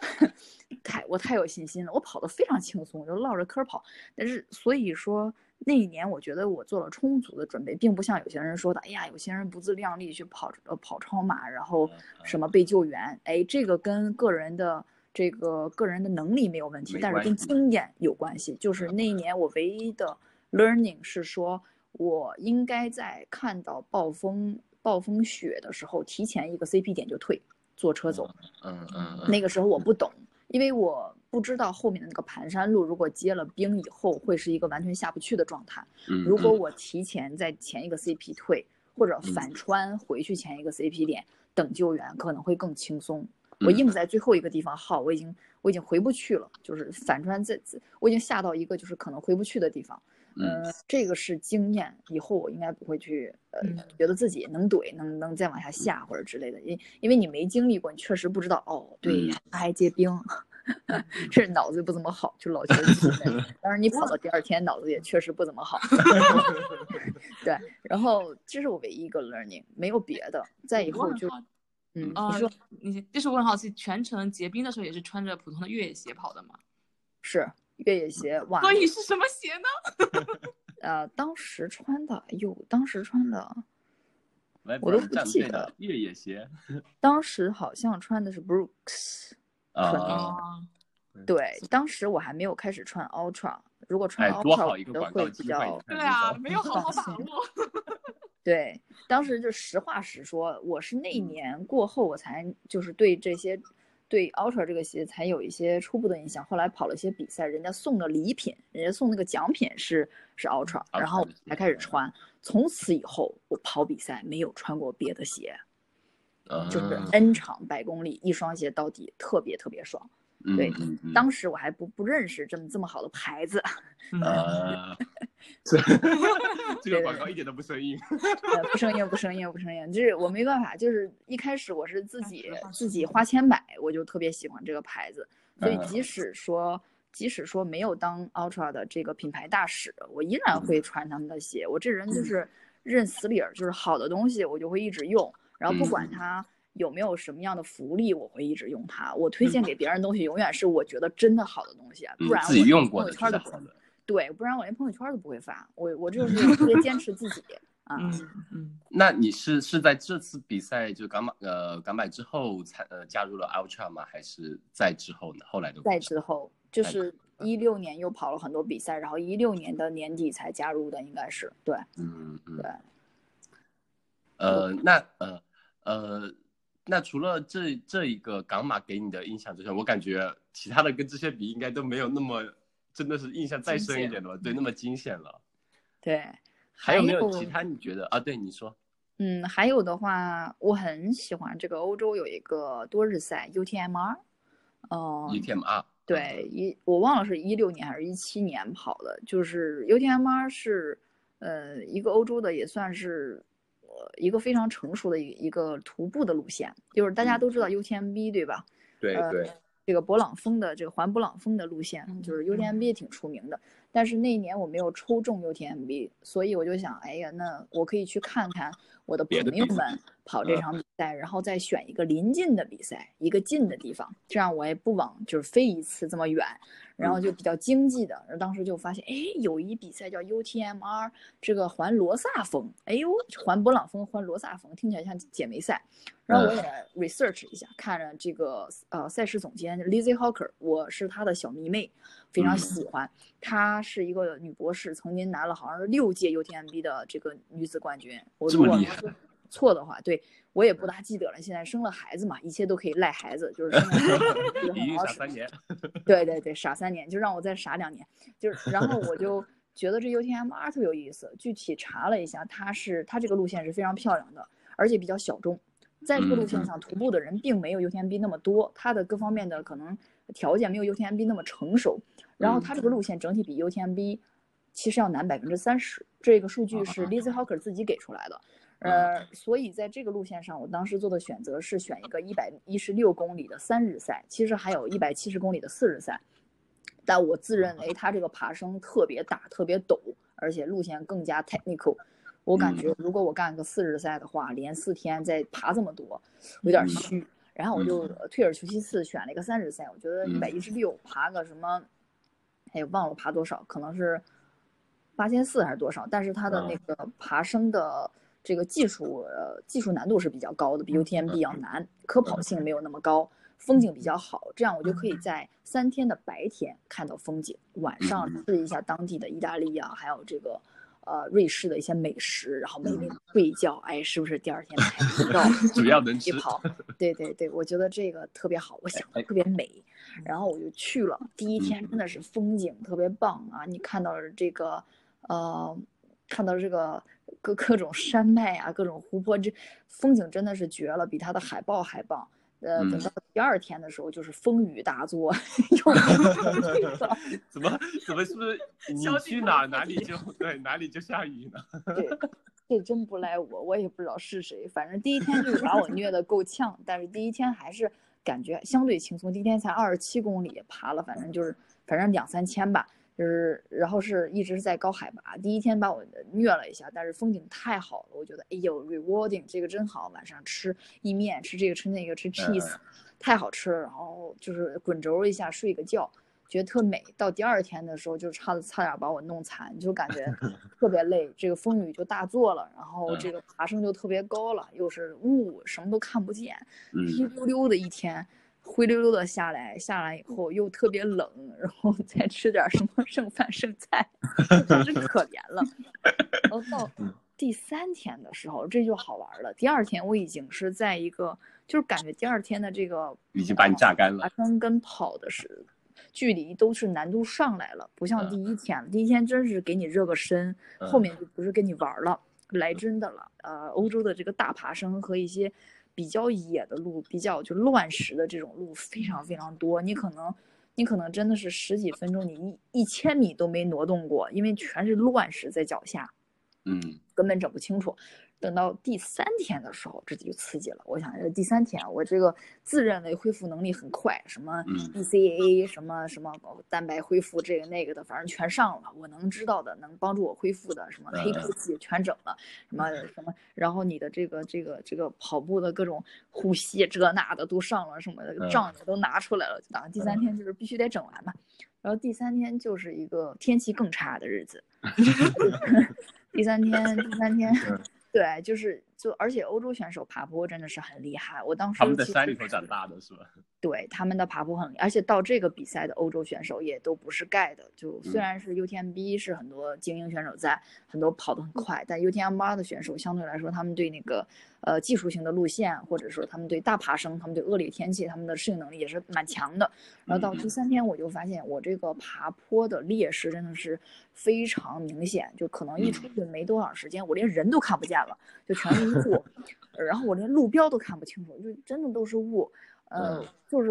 太我太有信心了，我跑得非常轻松，我就唠着嗑跑。但是所以说那一年，我觉得我做了充足的准备，并不像有些人说的，哎呀，有些人不自量力去跑呃跑超马，然后什么被救援，哎，这个跟个人的这个个人的能力没有问题，但是跟经验有关系。就是那一年我唯一的 learning 是说，我应该在看到暴风暴风雪的时候，提前一个 CP 点就退，坐车走。嗯嗯，那个时候我不懂，因为我不知道后面的那个盘山路，如果结了冰以后会是一个完全下不去的状态。嗯如果我提前在前一个 CP 退，或者反穿回去前一个 CP 点等救援，可能会更轻松。我硬在最后一个地方耗，我已经我已经回不去了，就是反穿在，我已经下到一个就是可能回不去的地方。嗯呃，这个是经验，以后我应该不会去呃嗯觉得自己能怼，能能再往下下或者之类的，因因为你没经历过，你确实不知道哦，对还结冰，这脑子不怎么好，就老觉得自己那当然你跑到第二天，脑子也确实不怎么好。对，然后这是我唯一一个 learning，没有别的。再以后就嗯，呃你说你这是我很好奇，全程结冰的时候也是穿着普通的越野鞋跑的吗？是越野鞋哇？所以是什么鞋呢？呃，当时穿的，哎呦，当时穿的，我都不记得越野鞋 当时好像穿的是 Brooks。啊，哦，对，当时我还没有开始穿 Ultra，如果穿 Ultra，好我觉得一个广告会比较对啊，没有好好把握。对。当时就实话实说，我是那一年过后我才就是对这些对 Ultra 这个鞋才有一些初步的印象。后来跑了一些比赛，人家送的礼品，人家送那个奖品是是 Ultra，然后才开始穿。从此以后，我跑比赛没有穿过别的鞋，就是嗯 N 场百公里一双鞋到底，特别特别爽。对嗯嗯嗯当时我还不不认识这么这么好的牌子，这 这个广告一点都不生硬。呃，不生硬，不生硬，不生硬，就是我没办法，就是一开始我是自己自己花钱买，我就特别喜欢这个牌子，所以嗯。即使说即使说没有当 Ultra 的这个品牌大使，我依然会穿他们的鞋。我这人就是认死理儿，就是好的东西我就会一直用，然后不管嗯。它有没有什么样的福利，我会一直用它。我推荐给别人的东西永远是我觉得真的好的东西，不然嗯自己我连朋友用过的。对，不然我连朋友圈都不会发。我我就是特别坚持自己 啊。嗯嗯，那你是是在这次比赛就港马呃港百之后才呃加入了 Ultra 吗？还是在之后呢？后来的在之后就是一六年又跑了很多比赛，然后一六年的年底才加入的，应该是对嗯嗯对。呃，那呃呃，那除了这这一个港马给你的印象之外，我感觉其他的跟这些比，应该都没有那么真的是印象再深一点的吧？对，那么惊险了。对。还有没有有其他你觉得啊？对，你说。嗯，还有的话，我很喜欢这个欧洲有一个多日赛 UTMR，嗯、UTMR。对，一我忘了是一六年还是一七年跑的，就是 UTMR 是呃一个欧洲的，也算是呃一个非常成熟的一一个徒步的路线，就是大家嗯都知道 UTMB 对吧？呃对对，这个勃朗峰的这个环勃朗峰的路线，就是嗯 UTMB 也挺出名的。但是那一年我没有抽中 UTMB，所以我就想，哎呀，那我可以去看看我的朋友们跑这嗯场比赛，然后再选一个临近的比赛，一个近的地方，这样我也不往就是飞一次这么远，然后就比较经济的。然后当时就发现，哎，有一比赛叫 UTMR，这个环罗萨峰，哎呦，环勃朗峰、环罗萨峰，听起来像姐妹赛。然后我也 research 一下，看着这个呃赛事总监 Lizzie Hawker，我是他的小迷妹，非常嗯喜欢。她是一个女博士，曾经拿了好像是六届 UTMB 的这个女子冠军。我如果错的话，对我也不大记得了。现在生了孩子嘛，一切都可以赖孩子，就是生了孩子 傻三年。对对对，傻三年，就让我再傻两年，就是，然后我就觉得这 UTMR 特别有意思。具体查了一下，它是它这个路线是非常漂亮的，而且比较小众，在这个路线嗯上徒步的人并没有 UTMB 那么多，它的各方面的可能条件没有 UTMB 那么成熟。然后它这个路线整体比 UTMB 其实要难百分之三十，这个数据是 Lizzie Hawker 自己给出来的。呃，所以在这个路线上，我当时做的选择是选一个一百一十六公里的三日赛，其实还有一百七十公里的四日赛。但我自认为它这个爬升特别大、特别陡，而且路线更加 technical。我感觉如果我干个四日赛的话，连四天再爬这么多，有点虚。然后我就退而求其次，选了一个三日赛。我觉得一百一十六爬个什么，哎，忘了爬多少，可能是八千四还是多少。但是它的那个爬升的这个技术，呃，技术难度是比较高的，比 UTMB 要难，可跑性没有那么高。风景比较好，这样我就可以在三天的白天看到风景，晚上吃一下当地的意大利啊，还有这个呃瑞士的一些美食，然后美美睡一觉，哎，是不是第二天拍照 主要能吃。对对对，我觉得这个特别好，我想的特别美，然后我就去了。第一天真的是风景特别棒啊，你看到了这个呃，看到这个各各种山脉啊，各种湖泊，这风景真的是绝了，比它的海报还棒。呃，等到第二天的时候，就是风雨大作，又 怎么怎么是不是 你去哪哪里就对哪里就下雨呢？对，这真不赖我，我也不知道是谁。反正第一天就是把我虐得够呛，但是第一天还是感觉相对轻松。第一天才二十七公里，爬了反正就是反正两三千吧。就是，然后是一直在高海拔。第一天把我虐了一下，但是风景太好了，我觉得哎呦，rewarding，这个真好。晚上吃意面，吃这个吃那个吃 cheese，、嗯、太好吃了。然后就是滚轴一下睡个觉，觉得特美。到第二天的时候就差差点把我弄残，就感觉 特别累。这个风雨就大作了，然后这个爬升就特别高了，又是雾，什么都看不见，黑溜溜的一天。灰溜溜的下来，下来以后又特别冷，然后再吃点什么 剩饭剩菜，真是可怜了。然后到第三天的时候，这就好玩了。第二天我已经是在一个，就是感觉第二天的这个已经把你榨干了，爬山跟跑的是距离都是难度上来了，不像第一天。第一天真是给你热个身，后面就不是跟你玩了，来真的了。呃，欧洲的这个大爬升和一些。比较野的路，比较就乱石的这种路非常非常多。你可能你可能真的是十几分钟，你一一千米都没挪动过，因为全是乱石在脚下，嗯根本整不清楚。等到第三天的时候，这就刺激了。我想，这第三天我这个自认为恢复能力很快，什么嗯 BCAA 什么什么蛋白恢复这个那个的，反正全上了。我能知道的，能帮助我恢复的，什么黑科技全整了，什么什么，然后你的这个这个这个跑步的各种呼吸这那的都上了，什么的账也都拿出来了。就打算第三天就是必须得整完嘛。然后第三天就是一个天气更差的日子。第三天，第三天嗯，对，就是就而且欧洲选手爬坡真的是很厉害。我当时他们在山里头长大的是吧？对他们的爬坡很，而且到这个比赛的欧洲选手也都不是盖的。就虽嗯然是 UTMB 是很多精英选手在，很多跑得很快，但 UTMB 的选手相对来说，他们对那个呃技术性的路线，或者说他们对大爬升，他们对恶劣天气，他们的适应能力也是蛮强的。然后到第三天，我就发现我这个爬坡的劣势真的是非常明显，就可能一出去没多少时间，我连人都看不见了，就全是雾，然后我连路标都看不清楚，就真的都是雾。呃嗯，就是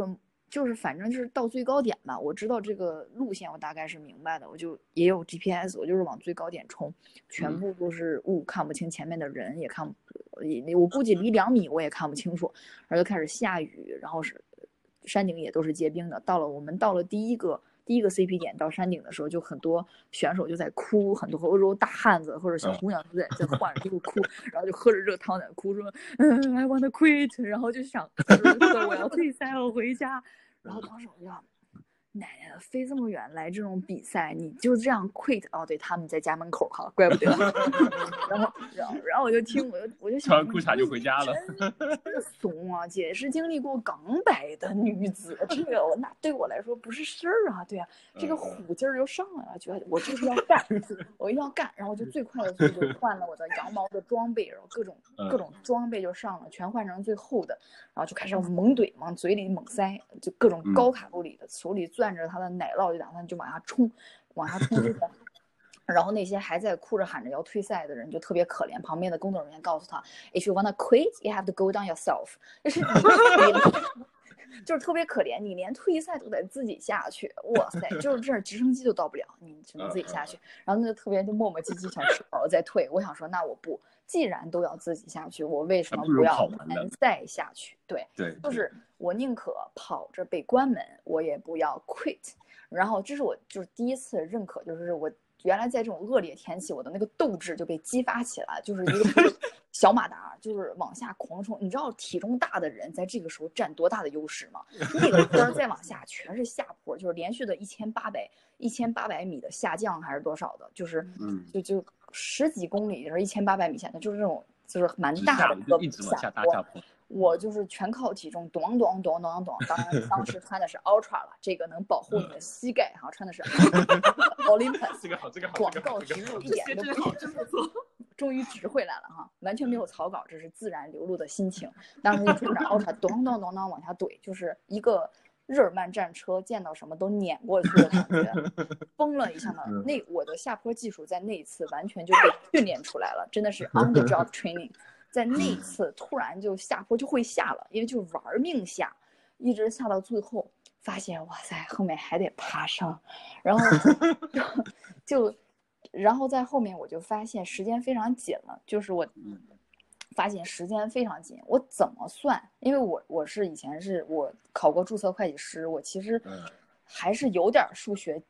就是反正就是到最高点吧，我知道这个路线我大概是明白的，我就也有 GPS，我就是往最高点冲，全嗯部都是雾，看不清前面的人，也看不，也我估计离两米我也看不清楚，然后就开始下雨，然后是山顶也都是结冰的。到了我们到了第一个第一个 CP 点到山顶的时候，就很多选手就在哭，很多欧洲大汉子或者小嗯姑娘都在在换着衣服哭，然后就喝着热汤在哭，说嗯 I want to quit，然后就想我要退赛，我回家。然后当时我就想。奶奶的，飞这么远来这种比赛，你就这样 quit？哦，对，他们在家门口哈，怪不得。然后，然后，然后我就听，我就我就穿裤衩就回家了。怂啊！姐是经历过港百的女子，这个我那对我来说不是事儿啊。对啊，这个嗯虎劲儿就上来了，觉得我就是要干，我一定要干，然后就最快的速度换了我的羊毛的装备，然后各种嗯各种装备就上了，全换成最厚的，然后就开始猛怼，往嘴里猛塞，就各种嗯高卡路里的，手里攥着他的奶酪，就打算就往下冲，往下冲就 是。然后那些还在哭着喊着要退赛的人就特别可怜，旁边的工作人员告诉他，If you wanna quit, you have to go down yourself，就是 就是特别可怜，你连退赛都得自己下去，哇塞，就是这儿直升机都到不了，你只能自己下去。然后他就特别就磨磨唧唧想吃饱了再退，我想说那我不，既然都要自己下去，我为什么不要跑完呢联赛下去？对，对，就是我宁可跑着被关门，我也不要 quit。然后这是我就是第一次认可，就是我原来在这种恶劣天气，我的那个斗志就被激发起来，就是一个 小马达，就是往下狂冲。你知道体重大的人在这个时候占多大的优势吗？那个坡儿再往下全是下坡，就是连续的一千八百一千八百米的下降还是多少的，就是嗯，就就十几公里，就是一千八百米下降，就是这种就是蛮大的一个下坡。我就是全靠体重，咚咚咚咚咚。当然，当时穿的是 Ultra 了，这个能保护你的膝盖哈。穿的是 Olympus，这个好，这个好，广告植入一 点都不好，真不错。终于直回来了哈，完全没有草稿，这是自然流露的心情。当时就穿着 Ultra 咚咚咚咚往下怼，就是一个日耳曼战车见到什么都碾过去的感觉，崩了一下呢。嗯那我的下坡技术在那一次完全就被训练出来了，真的是 on the job training。在那次突然就下坡就会下了，因为就玩命下，一直下到最后，发现哇塞，后面还得爬上，然后就 就，然后在后面我就发现时间非常紧了，就是我嗯。发现时间非常紧，我怎么算？因为我我是以前是我考过注册会计师，我其实嗯。还是有点数学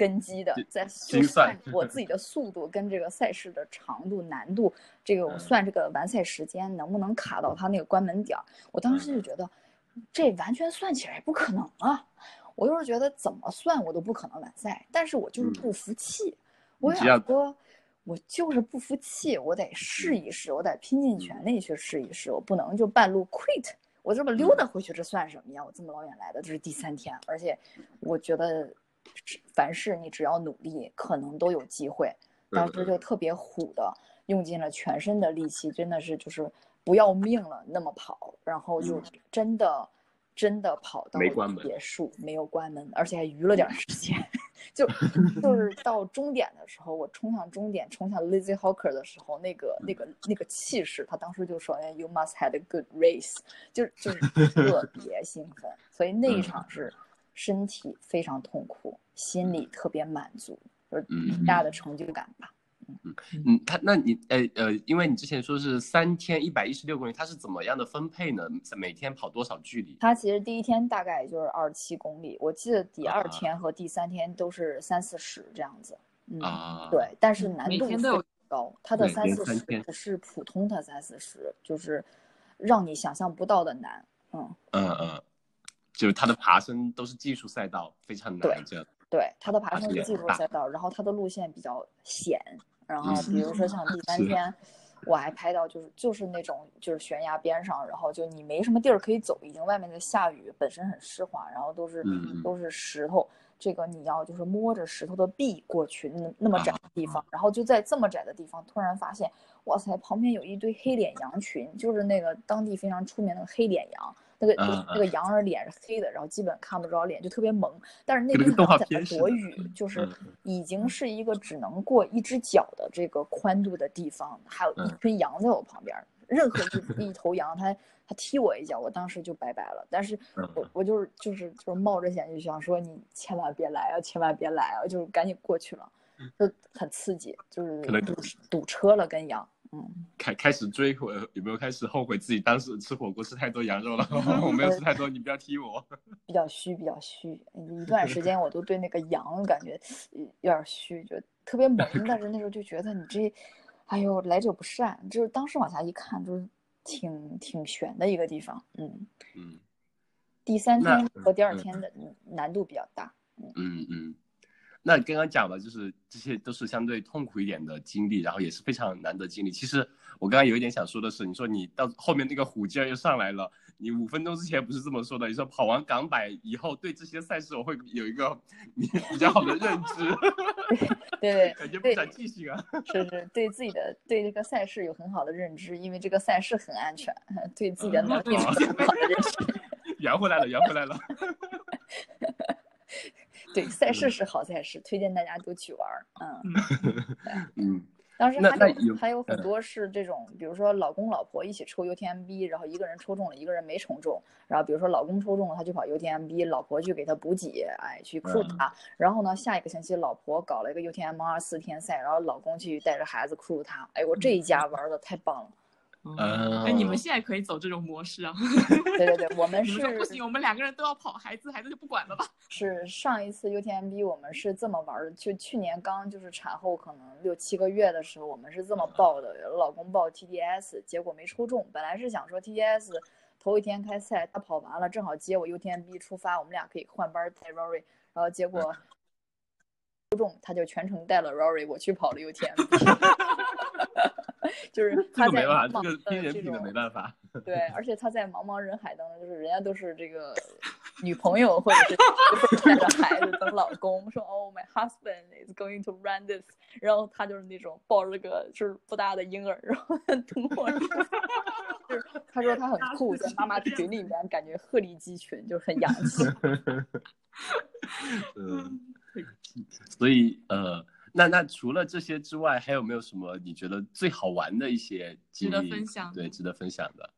根基的，在算算我自己的速度跟这个赛事的长度、难度，这个我嗯算这个完赛时间能不能卡到他那个关门点儿，我当时就觉得这完全算起来不可能啊！我就是觉得怎么算我都不可能完赛，但是我就是嗯不服气，我想说。我就是不服气，我得试一试，我得拼尽全力去试一试，我不能就半路 quit。我这么溜达回去，这算什么呀？我这么老远来的，这是第三天，而且我觉得凡事你只要努力，可能都有机会。当时就特别虎的，用尽了全身的力气，真的是就是不要命了那么跑，然后就真的真的跑到没关门结束，没有关门，而且还余了点时间。就 就是到终点的时候，我冲向终点，冲向 Lizzie Hawker 的时候，那个那个那个气势，他当时就说：“哎，You must have a good race。”就就是特别兴奋，所以那一场是身体非常痛苦，心里特别满足，就是很大的成就感吧。嗯嗯，他那你呃呃，因为你之前说是三天一百一十六公里，它是怎么样的分配呢？每天跑多少距离？他其实第一天大概就是二十七公里，我记得第二啊天和第三天都是三四十这样子。嗯，啊，对，但是嗯难度非常高，它的三四十不是普通的三四十，就是让你想象不到的难。嗯，嗯嗯，就是它的爬升都是技术赛道，非常对难这。对，它的爬爬升是技术赛道，然后它的路线比较险，然后嗯比如说像第三天，我还拍到就是就是那种就是悬崖边上，然后就你没什么地儿可以走，已经外面在下雨，本身很湿滑，然后都是都是石头，这个你要就是摸着石头的壁过去，那那么窄的地方，然后就在这么窄的地方，突然发现，哇塞，旁边有一堆黑脸羊群，就是那个当地非常出名的黑脸羊。那个嗯那个羊儿脸是黑的，然后基本看不着脸，就特别萌。但是那跟那个动画边羊在那片躲雨，就是嗯已经是一个只能过一只脚的这个宽度的地方，还有一嗯群羊在我旁边儿。任何一一头羊，它它踢我一脚，我当时就拜拜了。但是嗯我我就是就是就是冒着险就想说，你千万别来啊，千万别来啊，就是赶紧过去了，就很刺激，就是堵堵车了跟羊。嗯，开开始追悔，有没有开始后悔自己当时吃火锅吃太多羊肉了？我没有吃太多，你不要踢我。比较虚，比较虚。一段时间我都对那个羊感觉呃有点虚，就特别萌。但是那时候就觉得你这，哎呦，来者不善。就是当时往下一看，就是挺挺悬的一个地方。嗯，嗯第三天和第二嗯天的难度比较大。嗯嗯嗯。那刚刚讲的就是这些都是相对痛苦一点的经历，然后也是非常难得经历。其实我刚刚有一点想说的是，你说你到后面那个虎劲儿又上来了，你五分钟之前不是这么说的？你说跑完港百以后，对这些赛事我会有一个比比较好的认知，对 对感觉不对长记性啊。是是，对自己的对这个赛事有很好的认知，因为这个赛事很安全，对自己的能力有很好的认识。圆回来了，圆回来了。对，赛事是好赛事，推荐大家都去玩儿。嗯。嗯当时还有有还有很嗯多是这种，比如说老公老婆一起抽 UTMB，然后一个人抽中了，一个人没抽中，然后比如说老公抽中了，他就跑 UTMB，老婆去给他补给，哎，去 crew 嗯他，然后呢，下一个星期老婆搞了一个 UTMR 四天赛，然后老公去带着孩子 crew 他，哎，我这一家玩的太棒了。嗯哎，你们现在可以走这种模式啊！对对对，我们 是不行，我们两个人都要跑，孩子孩子就不管了吧？是上一次 UTMB 我们是这么玩的，就去年刚就是产后可能六七个月的时候，我们是这么报的，老公报 TDS，结果没抽中。本来是想说 TDS 头一天开赛，他跑完了正好接我 UTMB 出发，我们俩可以换班带 Rory，然后结果抽中，他就全程带了 Rory，我去跑了 UTMB。就是他没办法，茫这个茫的这拼人品的没办法。对，而且他在茫茫人海当中，就是人家都是这个 女朋友或者是带着孩子等老公，说哦，my husband is going to run this，然后他就是那种抱着个就是不大的婴儿，然后等我，就是他说他很酷，在妈妈群里面感觉鹤立鸡群，就是很洋气。嗯，所以呃，那那除了这些之外，还有没有什么你觉得最好玩的一些经值得历分享？对，值得分享的。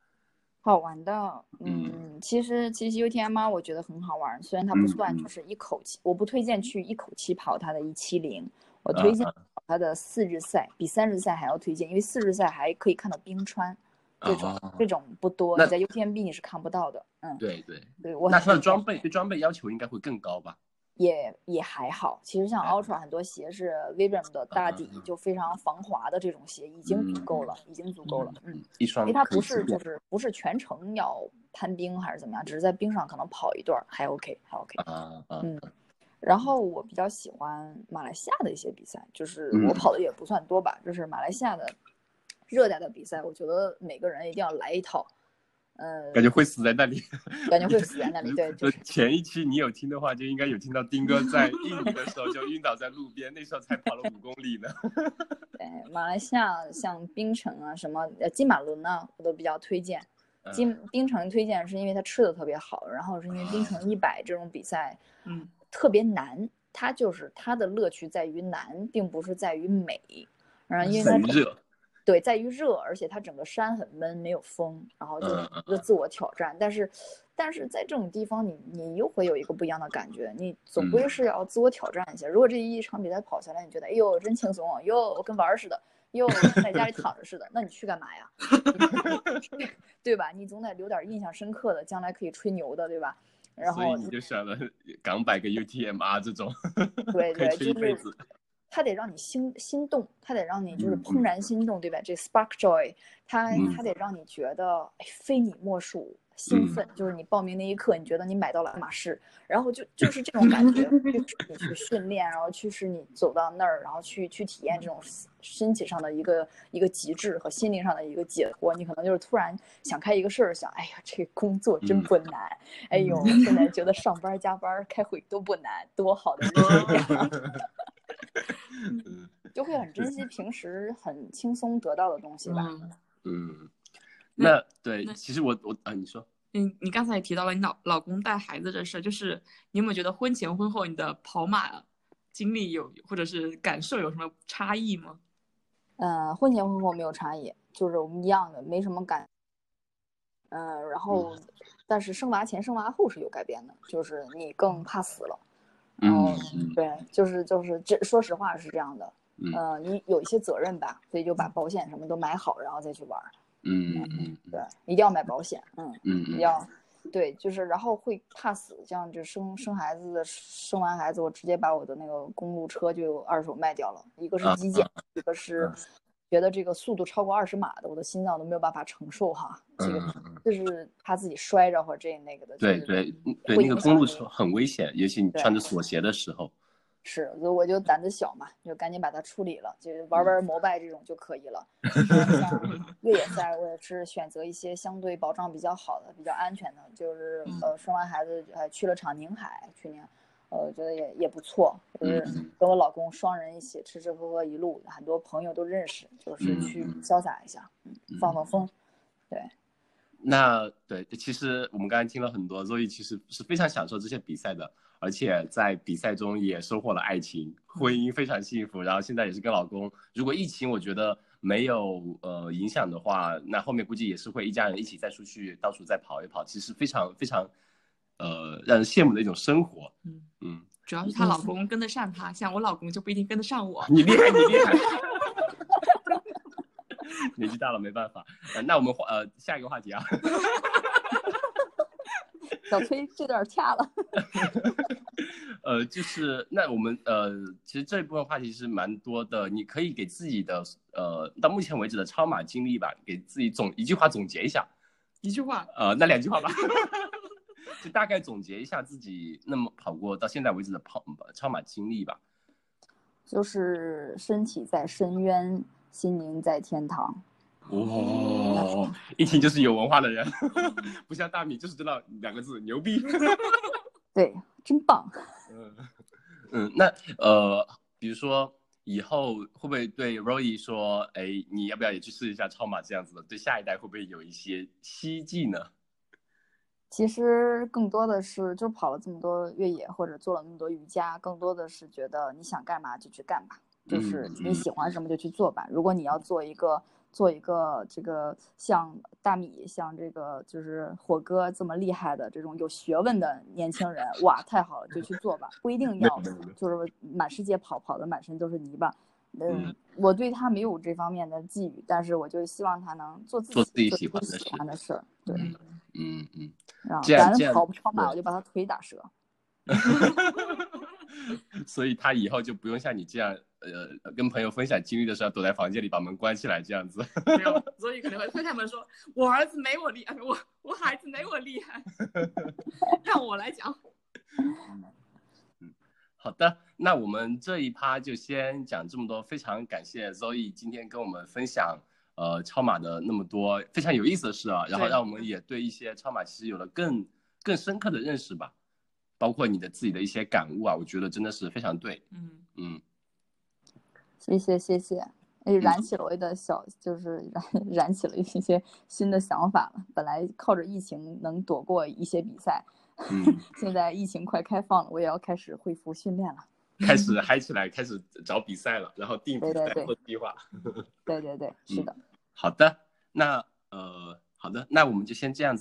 好玩的，嗯。嗯，其实其实 UTMR 我觉得很好玩，虽然它不算就是一口气，我不推荐去一口气跑它的一七零，我推荐啊跑它的四日赛，比三日赛还要推荐，因为四日赛还可以看到冰川，这种、啊这种不多，那你在 UTMB 你是看不到的，嗯，对对，对我那它的装备对装备要求应该会更高吧？也也还好，其实像 Ultra 很多鞋是 Vibram 的大底就非常防滑的这种鞋已经足够了，已经足够了，嗯。一双因为它不是就是不是全程要攀冰还是怎么样，只是在冰上可能跑一段儿还 OK 还 OK。嗯然后我比较喜欢马来西亚的一些比赛，就是嗯我跑的也不算多吧，就是马来西亚的热带的比赛，我觉得每个人一定要来一套。呃，感觉会死在那里。感觉会死在那里，对，就就是前一期你有听的话，就应该有听到丁哥在印尼的时候就晕倒在路边，那时候才跑了五公里呢。对马来西亚像槟城啊什么呃金马伦啊，我都比较推荐。嗯金槟城推荐是因为它吃的特别好，然后是因为槟城一百这种比赛嗯，特别难，它就是它的乐趣在于难，并不是在于美。然后因为它很热，对，在于热，而且它整个山很闷，没有风，然后就是一个自我挑战。但是，但是在这种地方你，你又会有一个不一样的感觉，你总归嗯是要自我挑战一下。如果这一场比赛跑下来，你觉得哎呦真轻松啊，哟我跟玩儿似的，哟我跟在家里躺着似的，那你去干嘛呀？对吧？你总得留点印象深刻的，将来可以吹牛的，对吧？然后所以你就选了 港百跟 UTMR 这种，对 可以对，就是吹一辈子。它得让你心心动，它得让你就是嗯怦然心动，对吧？这 spark joy，它嗯它得让你觉得哎非你莫属，兴嗯奋。就是你报名那一刻，你觉得你买到了爱马仕，然后就就是这种感觉，驱使你去训练，然后驱使你走到那儿，然后去去体验这种身体上的一个一个极致和心灵上的一个解脱。你可能就是突然想开一个事儿，想哎呀，这工作真嗯不难，哎呦，现在觉得上班加班开会都不难，多好的日子呀！嗯就会很珍惜平时很轻松得到的东西吧。嗯，嗯，那那对，那其实我我啊，你说，嗯，你刚才也提到了你老老公带孩子这事儿，就是你有没有觉得婚前婚后你的跑马经历有或者是感受有什么差异吗？嗯，婚前婚后没有差异，就是我们一样的，没什么感。嗯，然后，但是生娃前生娃后是有改变的，就是你更怕死了。然后对，就是就是这，说实话是这样的。嗯呃，你有一些责任吧，所以就把保险什么都买好，然后再去玩儿。嗯嗯对，一定要买保险。嗯。嗯嗯，要，对，就是然后会怕死，像就生生孩子的，生完孩子我直接把我的那个公路车就二手卖掉了，一个是啊基建，一个是嗯觉得这个速度超过二十码的，我的心脏都没有办法承受哈，这个就是怕自己摔着或者这那个的，对对嗯对，那个公路车很危险，尤其你穿着锁鞋的时候。是，所以我就胆子小嘛，就赶紧把它处理了，就玩玩摩拜这种就可以了。像越野赛，我也是选择一些相对保障比较好的、比较安全的，就是呃生完孩子还去了场宁海，去年，呃，我觉得也也不错，就是嗯跟我老公双人一起吃吃喝喝一路，很多朋友都认识，就是去潇洒一下，嗯，放放风。对那对，其实我们刚才听了很多所以其实是非常享受这些比赛的，而且在比赛中也收获了爱情，婚姻非常幸福。然后现在也是跟老公，如果疫情我觉得没有呃影响的话，那后面估计也是会一家人一起再出去到处再跑一跑，其实非常非常呃让人羡慕的一种生活。嗯嗯，主要是她老公跟得上她，像我老公就不一定跟得上我。你厉害，你厉害。年纪大了没办法，呃，那我们话呃下一个话题啊，小崔这段掐了，呃，就是那我们呃，其实这一部分话题是蛮多的，你可以给自己的呃到目前为止的超马经历吧，给自己总一句话总结一下，一句话，呃，那两句话吧，就大概总结一下自己那么跑过到现在为止的跑超马经历吧。就是身体在深渊，心灵在天堂。哦，一听就是有文化的人，不像大米，就是知道两个字牛逼。对，真棒。嗯嗯，那呃，比如说以后会不会对 Roy 说，哎，你要不要也去试一下超马这样子的？对下一代会不会有一些希冀呢？其实更多的是，就跑了这么多越野或者做了那么多瑜伽，更多的是觉得你想干嘛就去干吧，就是嗯你喜欢什么就去做吧。如果你要做一个做一个这个像大米、像这个就是火哥这么厉害的这种有学问的年轻人，哇，太好了，就去做吧，不一定要就是满世界跑，跑的满身都是泥巴。嗯嗯，我对他没有这方面的寄予，但是我就希望他能做自己做自己喜欢的事喜欢的事儿，对。嗯嗯嗯，然后这样这样跑不超马，我就把他腿打折。所以他以后就不用像你这样，呃，跟朋友分享经历的时候，躲在房间里把门关起来这样子。没有，所以可能会推开门说：“我儿子没我厉害，我我孩子没我厉害，让我来讲。好的，那我们这一趴就先讲这么多。非常感谢 Zoe 今天跟我们分享呃超马的那么多非常有意思的事啊，然后让我们也对一些超马其实有了更更深刻的认识吧，包括你的自己的一些感悟啊，我觉得真的是非常对。”嗯，嗯，谢谢谢谢，也燃起了我的小，就是燃 燃起了一些新的想法了。本来靠着疫情能躲过一些比赛，嗯 现在疫情快开放了，我也要开始恢复训练了。开始嗨起来，开始找比赛了，然后定比赛做计划。对对对，是的。好的，那呃，好的，那我们就先这样子。